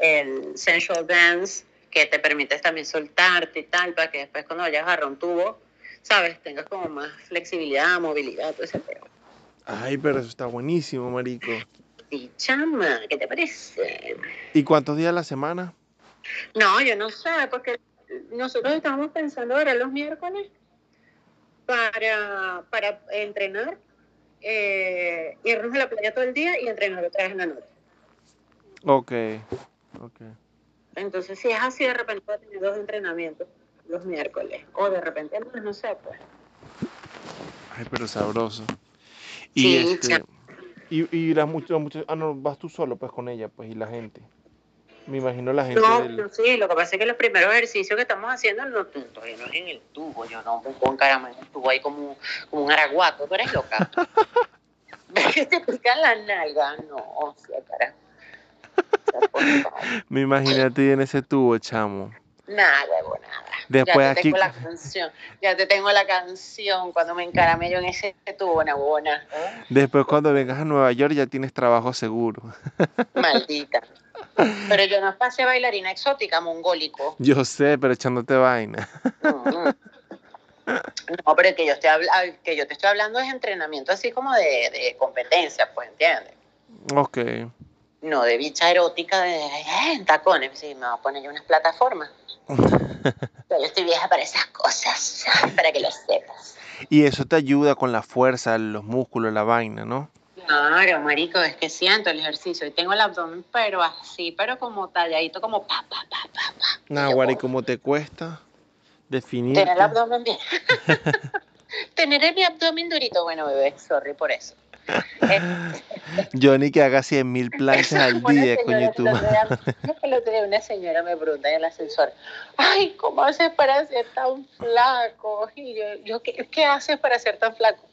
el Sensual Dance, que te permite también soltarte y tal, para que después cuando vayas a agarrar un tubo, ¿sabes? Tengas como más flexibilidad, movilidad, todo ese tema. Ay, pero eso está buenísimo, marico. Sí, chama, ¿qué te parece? ¿Y cuántos días a la semana? No, yo no sé, porque nosotros estábamos pensando ahora los miércoles para, para entrenar, eh, irnos a la playa todo el día y entrenar otra vez en la noche. Ok, ok. Entonces, si es así, de repente voy a tener dos entrenamientos los miércoles, o de repente más, no sé, pues. Ay, pero sabroso. Y Sí, este, y, y las muchas, muchas, ah, no, vas tú solo pues con ella, pues, y la gente. Me imagino la gente No, del- no, sí, lo que pasa es que los primeros ejercicios que estamos haciendo no, todavía no es en el tubo, yo no me pongo encarama en el tubo ahí como, como un araguato, tú eres loca. ¿Ves que te pican la nalga? No, o sea, carajo. O sea, por favor. Me imaginé a ti en ese tubo, chamo. Nada, huevo, nada. Después ya te aquí- tengo la canción, ya te tengo la canción cuando me encaramé yo en ese tubo, una buena. Después cuando vengas a Nueva York ya tienes trabajo seguro. Maldita. Pero yo no pasé bailarina exótica, mongólico. Yo sé, pero echándote vaina. No, pero el que yo, estoy que yo te estoy hablando es entrenamiento así como de, de competencia, pues, ¿entiendes? Ok. No de bicha erótica de "Eh, en tacones. Sí, me voy a poner yo unas plataformas. Pero yo estoy vieja para esas cosas, para que lo sepas. Y eso te ayuda con la fuerza, los músculos, la vaina, ¿no? Claro, marico, es que siento el ejercicio y tengo el abdomen, pero así, pero como talladito, como pa, pa, pa, pa, pa. Nah, ¿y cómo te cuesta definir? Tener el abdomen bien. Tener mi abdomen durito, bueno, bebé, sorry por eso. Johnny que haga 100 mil planchas al día, señora coño, el otro día- una señora me pregunta en el ascensor, ay, ¿cómo haces para ser tan flaco? Y yo, yo ¿qué, qué haces para ser tan flaco?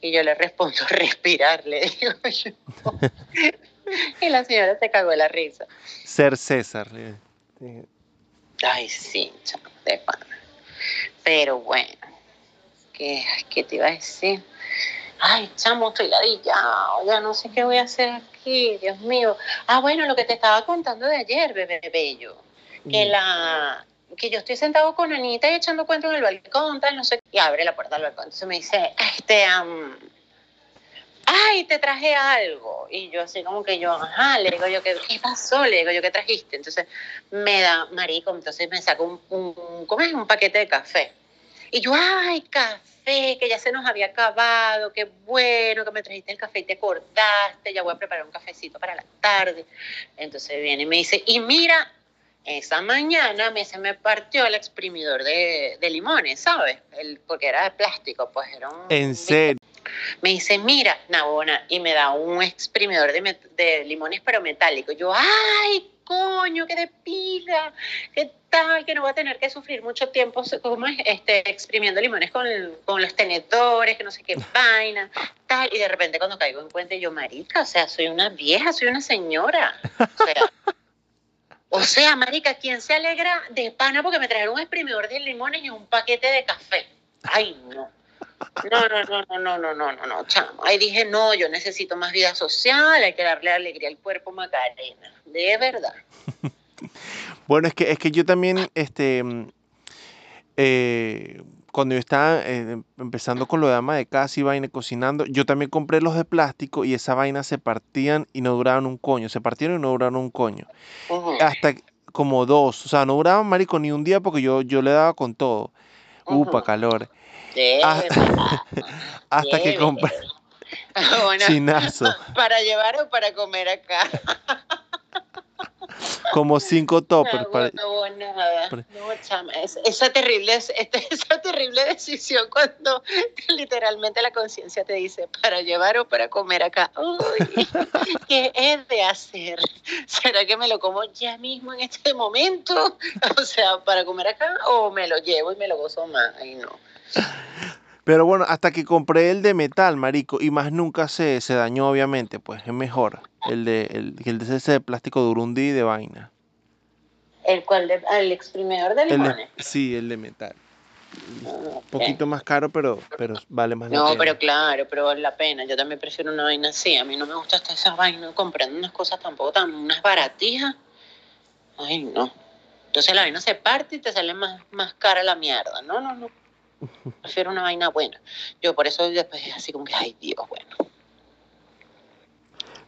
Y yo le respondo, respirar, le digo yo. Y la señora se cagó de la risa. Ser César. Ay, sí, de pana. Pero bueno, ¿qué, ¿qué te iba a decir? Ay, chamo, estoy ladillado, ya no sé qué voy a hacer aquí, Dios mío. Ah, bueno, lo que te estaba contando de ayer, bebé bello, que la que yo estoy sentado con Anita y echando cuento en el balcón, tal, no sé, y abre la puerta del balcón, entonces me dice, este, am, ay, te traje algo, y yo así como que yo, ajá, le digo yo, ¿qué, qué pasó? Le digo yo, ¿qué trajiste? Entonces me da, marico, entonces me saca un, un, ¿cómo es? Un paquete de café. Y yo, ay, café, que ya se nos había acabado, qué bueno que me trajiste el café y te acordaste, ya voy a preparar un cafecito para la tarde. Entonces viene y me dice, y mira, esa mañana me, se me partió el exprimidor de, de limones, ¿sabes? El, porque era de plástico, pues era un... En serio. Me dice, mira, Nabona, y me da un exprimidor de, de limones, pero metálico. Yo, ay, coño, qué de pila, qué tal, que no voy a tener que sufrir mucho tiempo ¿cómo es? Este, exprimiendo limones con, el- con los tenedores, que no sé qué vaina, tal. Y de repente cuando caigo en cuenta, yo, marica, o sea, soy una vieja, soy una señora. O sea, o sea, marica, ¿quién se alegra de pana porque me trajeron un exprimidor de limones y un paquete de café? Ay, no. No, no, no, no, no, no, no, no, no, chamo. Ahí dije, no, yo necesito más vida social, hay que darle alegría al cuerpo Macarena. De verdad. Bueno, es que, es que yo también, este, mm, eh, cuando yo estaba eh, empezando con lo de ama de casa y vaina cocinando, yo también compré los de plástico y esa vaina se partían y no duraban un coño, se partieron y no duraron un coño. Hasta como dos, o sea, no duraban, marico, ni un día porque yo, yo le daba con todo. Upa, ujú. calor. Ah. Hasta que verdad. Bueno, chinazo, para llevar o para comer acá. como cinco toppers. No, para- no nada. No, chama, es- esa, terrible, es- este- esa terrible decisión cuando literalmente la conciencia te dice para llevar o para comer acá. Uy, ¿qué he de hacer? ¿Será que me lo como ya mismo en este momento? O sea, para comer acá o me lo llevo y me lo gozo más. Ay, no. Pero bueno, hasta que compré el de metal, marico, y más nunca se, se dañó, obviamente, pues es mejor. El de, el, el de ese de plástico durundí de vaina. ¿El cual de- el exprimidor de El limones? sí, el de metal. Ah, Un ok. poquito más caro, pero, pero vale más la No, pena. pero claro, pero vale la pena. Yo también prefiero una vaina así. A mí no me gusta hasta esas vainas comprando unas cosas tampoco tan, unas baratijas. Ay, no. Entonces la vaina se parte y te sale más, más cara la mierda. No, no, no. Prefiero una vaina buena. Yo por eso después así como que, ay Dios, bueno.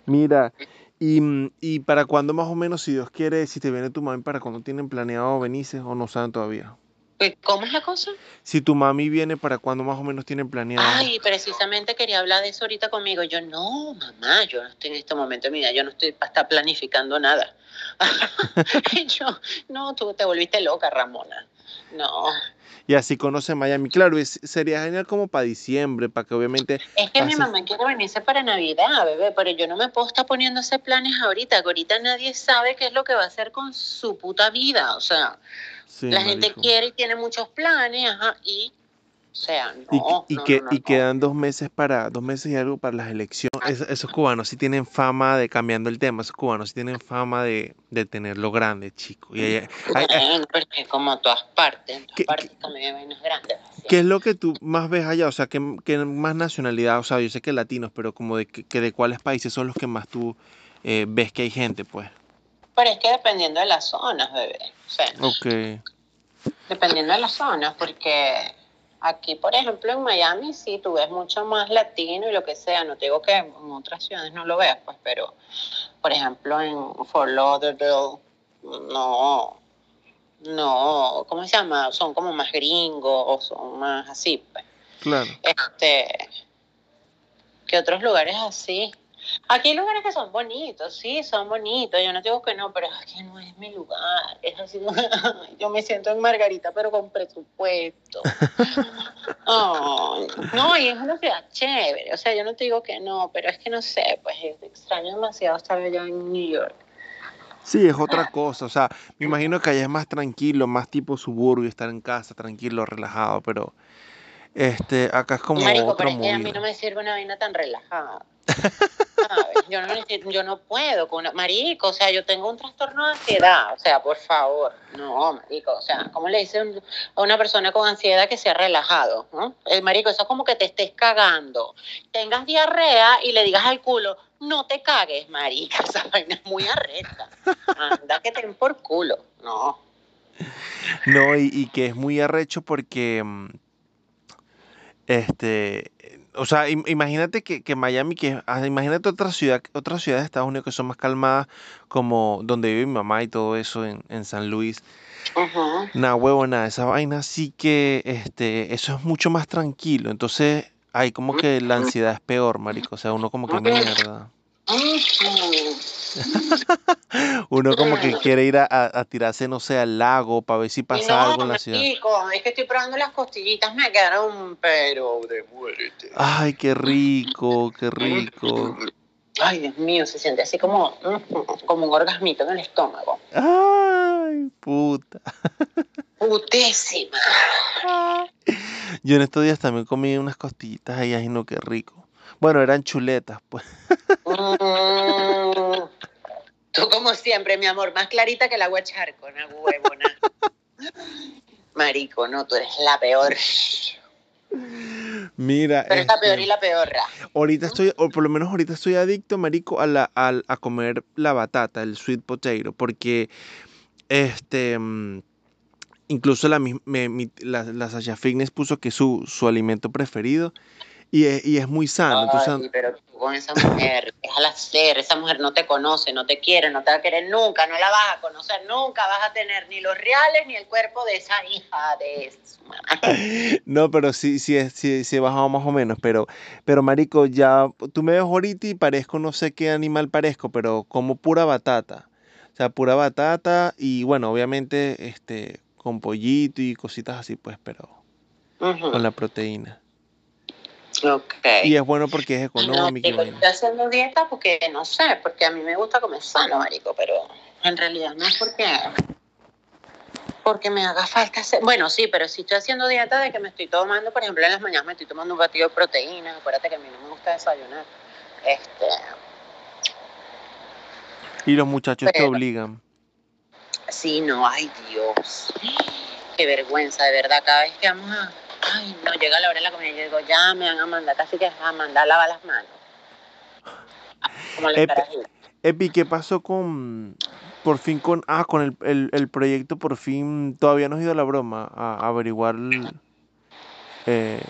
Mira, y, y para cuándo más o menos, si Dios quiere, si te viene tu mami, para cuándo tienen planeado venirse o no saben todavía? Pues, ¿Cómo es la cosa? Si tu mami viene, ¿para cuándo más o menos tienen planeado? Ay, precisamente quería hablar de eso ahorita conmigo. Yo, no, mamá, yo no estoy en este momento de mi vida, yo no estoy para estar planificando nada. Yo, no, tú te volviste loca, Ramona. No, Y así conoce Miami. Claro, es- sería genial como para diciembre, para que obviamente... es que mi mamá quiere venirse para Navidad, bebé, pero yo no me puedo estar poniendo ese planes ahorita, que ahorita nadie sabe qué es lo que va a hacer con su puta vida. O sea, Sí, la gente quiere y tiene muchos planes, ajá, y, sea, Y, no, y no, que, no, y quedan dos meses para, dos meses y algo para las elecciones. Es- esos cubanos sí tienen fama de, cambiando el tema, esos cubanos sí tienen fama de, de tenerlo grande, chico. Y hay- hay- hay- Bueno, pero es que como a todas partes, en ¿Qué- todas partes también hay vainas grandes. así. ¿Qué es lo que tú más ves allá? O sea, ¿qué, qué más nacionalidad? O sea, yo sé que latinos, pero como de, que, que de cuáles países son los que más tú eh, ves que hay gente, pues. Pero es que dependiendo de las zonas, bebé. O sea, Ok. dependiendo de las zonas, porque aquí, por ejemplo, en Miami sí tú ves mucho más latino y lo que sea. No te digo que en otras ciudades no lo veas, pues, pero, por ejemplo, en Fort Lauderdale, no, no, ¿cómo se llama? Son como más gringos o son más así, pues. Claro. Este, que otros lugares así. Aquí hay lugares que son bonitos, sí, son bonitos, yo no digo que no, pero es que no es mi lugar. Es así, yo me siento en Margarita, pero con presupuesto. No, y es una ciudad chévere, o sea, yo no te digo que no, pero es que no sé, pues es extraño demasiado estar allá en New York. Sí, es otra cosa. O sea, me imagino que allá es más tranquilo, más tipo suburbio, estar en casa, tranquilo, relajado, pero este, acá es como Marico, otra pero es que a mí no me sirve una vaina tan relajada. Yo no, yo no puedo con marico, o sea, yo tengo un trastorno de ansiedad, o sea, por favor, no, marico, o sea, ¿cómo le dice un- a una persona con ansiedad que sea relajado? ¿no? El marico, eso es como que te estés cagando, tengas diarrea y le digas al culo, no te cagues, marica, esa vaina es muy arrecha, anda que te por culo, no. No, y, y que es muy arrecho porque, mm, este, o sea, im- imagínate que, que Miami, que ah, imagínate otra ciudad, otras ciudades de Estados Unidos que son más calmadas, como donde vive mi mamá y todo eso en, en San Luis. Ujú. Nada, huevo, nada, esa vaina sí que, este, eso es mucho más tranquilo. Entonces, ahí como que la ansiedad es peor, marico. O sea, uno como que mierda. Uno como que quiere ir a, a- a tirarse, no sé, al lago para ver si pasa no, algo en la ciudad. es que estoy probando las costillitas, me quedaron, pero de muerte. Ay, qué rico, qué rico. Ay, Dios mío, se siente así como, como un orgasmito en el estómago. Ay, puta. Putísima. Yo en estos días también comí unas costillitas ahí, ay, no, qué rico. Bueno, eran chuletas, pues. Mm. Tú como siempre, mi amor, más clarita que el agua charco, una huevona. Marico, no, tú eres la peor. Mira, Pero es la peor este, y la peorra. ahorita estoy, o por lo menos ahorita estoy adicto, marico, a, la, al- a comer la batata, el sweet potato, porque, este, mm, incluso la, me- mi- la, la Sasha Fitness puso que su, su alimento preferido y es, y es muy sano, entonces... Pero tú con esa mujer, déjala ser, esa mujer no te conoce, no te quiere, no te va a querer nunca, no la vas a conocer nunca, vas a tener ni los reales ni el cuerpo de esa hija de su madre. No, pero sí, sí, es- sí, sí he bajado más o menos, pero, pero marico, ya, tú me ves ahorita y parezco, no sé qué animal parezco, pero como pura batata, o sea, pura batata y bueno, obviamente, este, con pollito y cositas así, pues, pero con la proteína. Y es bueno porque es No, económico vaina. estoy haciendo dieta porque no sé, porque a mí me gusta comer sano, marico, pero en realidad no es porque porque me haga falta hacer. Bueno, sí, pero sí estoy haciendo dieta de que me estoy tomando, por ejemplo, en las mañanas me estoy tomando un batido de proteína. Acuérdate que a mí no me gusta desayunar. Este, Y los muchachos te obligan. sí, no, ay Dios. Qué vergüenza, de verdad, cada vez que vamos a. Ay, no, llega la hora de la comida y yo digo, ya me van a mandar, casi que a mandar a lavar las manos. Como la. Epi, ¿qué pasó con, por fin con, ah, con el, el, el proyecto, por fin, todavía no has ido a la broma a, averiguar eh,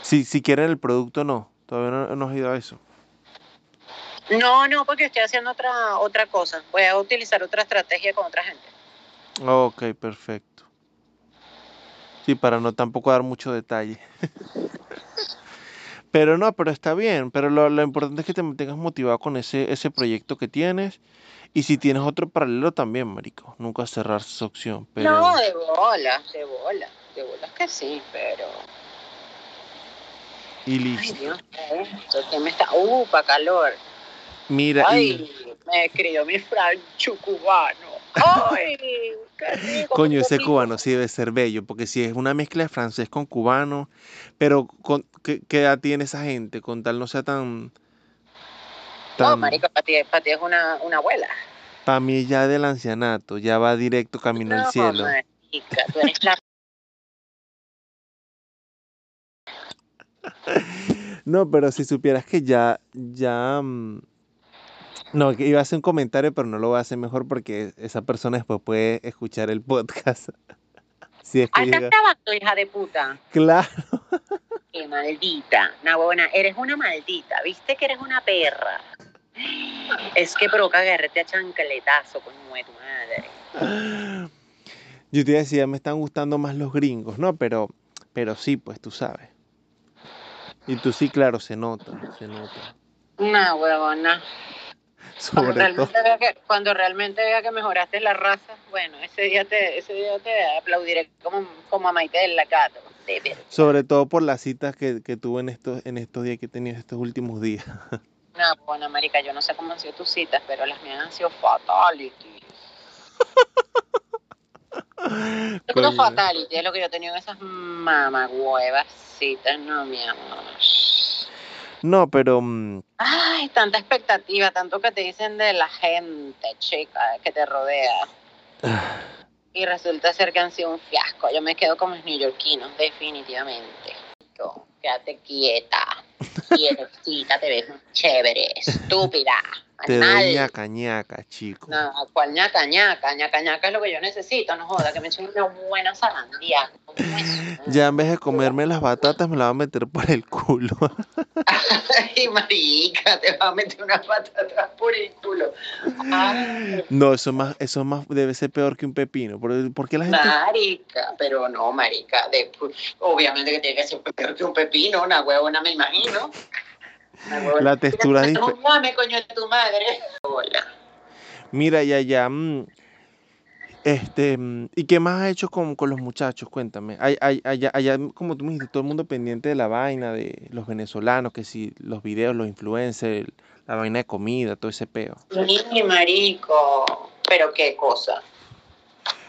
si, si quieren el producto o no. Todavía no, no has ido a eso. No, no, porque estoy haciendo otra, otra cosa. Voy a utilizar otra estrategia con otra gente. Ok, perfecto. Sí, para no tampoco dar mucho detalle. Pero no, pero está bien. Pero lo, lo importante es que te mantengas motivado con ese, ese proyecto que tienes. Y si tienes otro paralelo también, marico. Nunca cerrar esa opción. Pero... No, de bola, de bola. De bolas que sí, pero... Y Ay, listo. Dios, esto que me está... Uh, pa' calor. Mira, y Ay, me escribió mi francho cubano. Ay, qué rico. coño, ese rico. cubano sí debe ser bello. Porque si es una mezcla de francés con cubano. Pero, con, ¿qué, qué edad tiene esa gente? Con tal no sea tan. No, tan marico, para ti, es una, una abuela. para mí ya del ancianato. Ya va directo camino al No, cielo. marica, tú eres la... No, pero si supieras que ya, ya, mm, no, iba a hacer un comentario, pero no lo voy a hacer mejor porque esa persona después puede escuchar el podcast. Si es que Ah, ¿estás llega. grabando, hija de puta? Claro. Qué maldita. Una buena, eres una maldita. ¿Viste que eres una perra? Es que provoca agarrarte a chancletazo con de tu madre. Yo te decía, me están gustando más los gringos, ¿no? Pero, pero sí, pues tú sabes. Y tú sí, claro, se nota, se nota. Una huevona. Cuando todo. realmente, vea que, cuando realmente vea que mejoraste la raza, bueno, ese día te, ese día te aplaudiré como, como a Maite del Lacato. Sobre todo por las citas que, que tuve en estos, en estos días que he tenido estos últimos días. Una buena marica, yo no sé cómo han sido tus citas, pero las mías han sido fatality. Coño. fatality es lo que yo he tenido en esas mamagüevas citas, no, mi amor. No, pero mm, Ay, tanta expectativa, tanto que te dicen de la gente, chica, que te rodea. Y resulta ser que han sido un fiasco. Yo me quedo con los neoyorquinos, definitivamente. Yo, Quédate quieta. Quietecita, te ves chévere, estúpida, te doy ñaca ñaca, chico. No, cual ñaca ñaca, ñaca ñaca es lo que yo necesito, no joda, que me echen una buena zarandía. Ya en vez de comerme las batatas, me las va a meter por el culo. Ay, marica, te va a meter una patata por el culo. Ay, No, eso más, eso más debe ser peor que un pepino. ¿Por, por qué la gente? marica, pero no, marica, de- obviamente que tiene que ser peor que un pepino, una huevona, me imagino. Huevona. La textura es diferente. coño, de tu madre. Hola. Mira, y allá, mm, este, mm, ¿y qué más has hecho con, con los muchachos? Cuéntame. Ay- Allá, allá, como tú me dijiste, todo el mundo pendiente de la vaina, de los venezolanos, que si los videos, los influencers, la vaina de comida, todo ese peo. Sí, marico, pero qué cosa.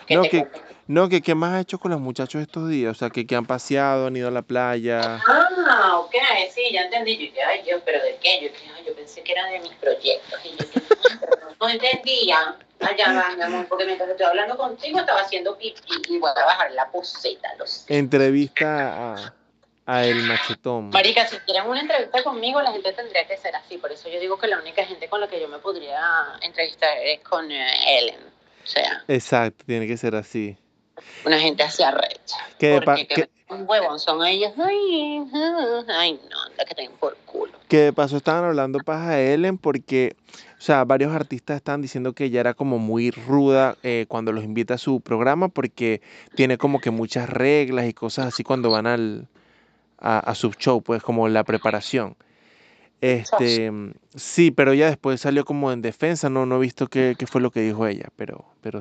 ¿Qué No, que-? No, que qué más has hecho con los muchachos estos días, o sea, que, que han paseado, han ido a la playa. Ah, ok, sí, ya entendí. Yo dije, ay Dios, pero ¿de qué? Yo, dije, ay, yo pensé que era de mis proyectos. Y yo dije, "Ay, pero no, no entendía. Allá va, mi amor, porque mientras estoy hablando contigo estaba haciendo pipí y voy a bajar la poseta, lo sé. Entrevista a, a El Machetón. Marica, si quieren una entrevista conmigo, la gente tendría que ser así. Por eso yo digo que la única gente con la que yo me podría entrevistar es con eh, Ellen. O sea, Exacto, tiene que ser así. Una gente así arrecha. Que Porque que un huevón son ellos. Ay, ay, no, anda que tengan por culo. que de paso estaban hablando paja de Ellen porque, o sea, varios artistas están diciendo que ella era como muy ruda eh, cuando los invita a su programa porque tiene como que muchas reglas y cosas así cuando van al, a, a su show, pues como la preparación. Este, sí, pero ella después salió como en defensa, no, no he visto qué, qué fue lo que dijo ella, pero, pero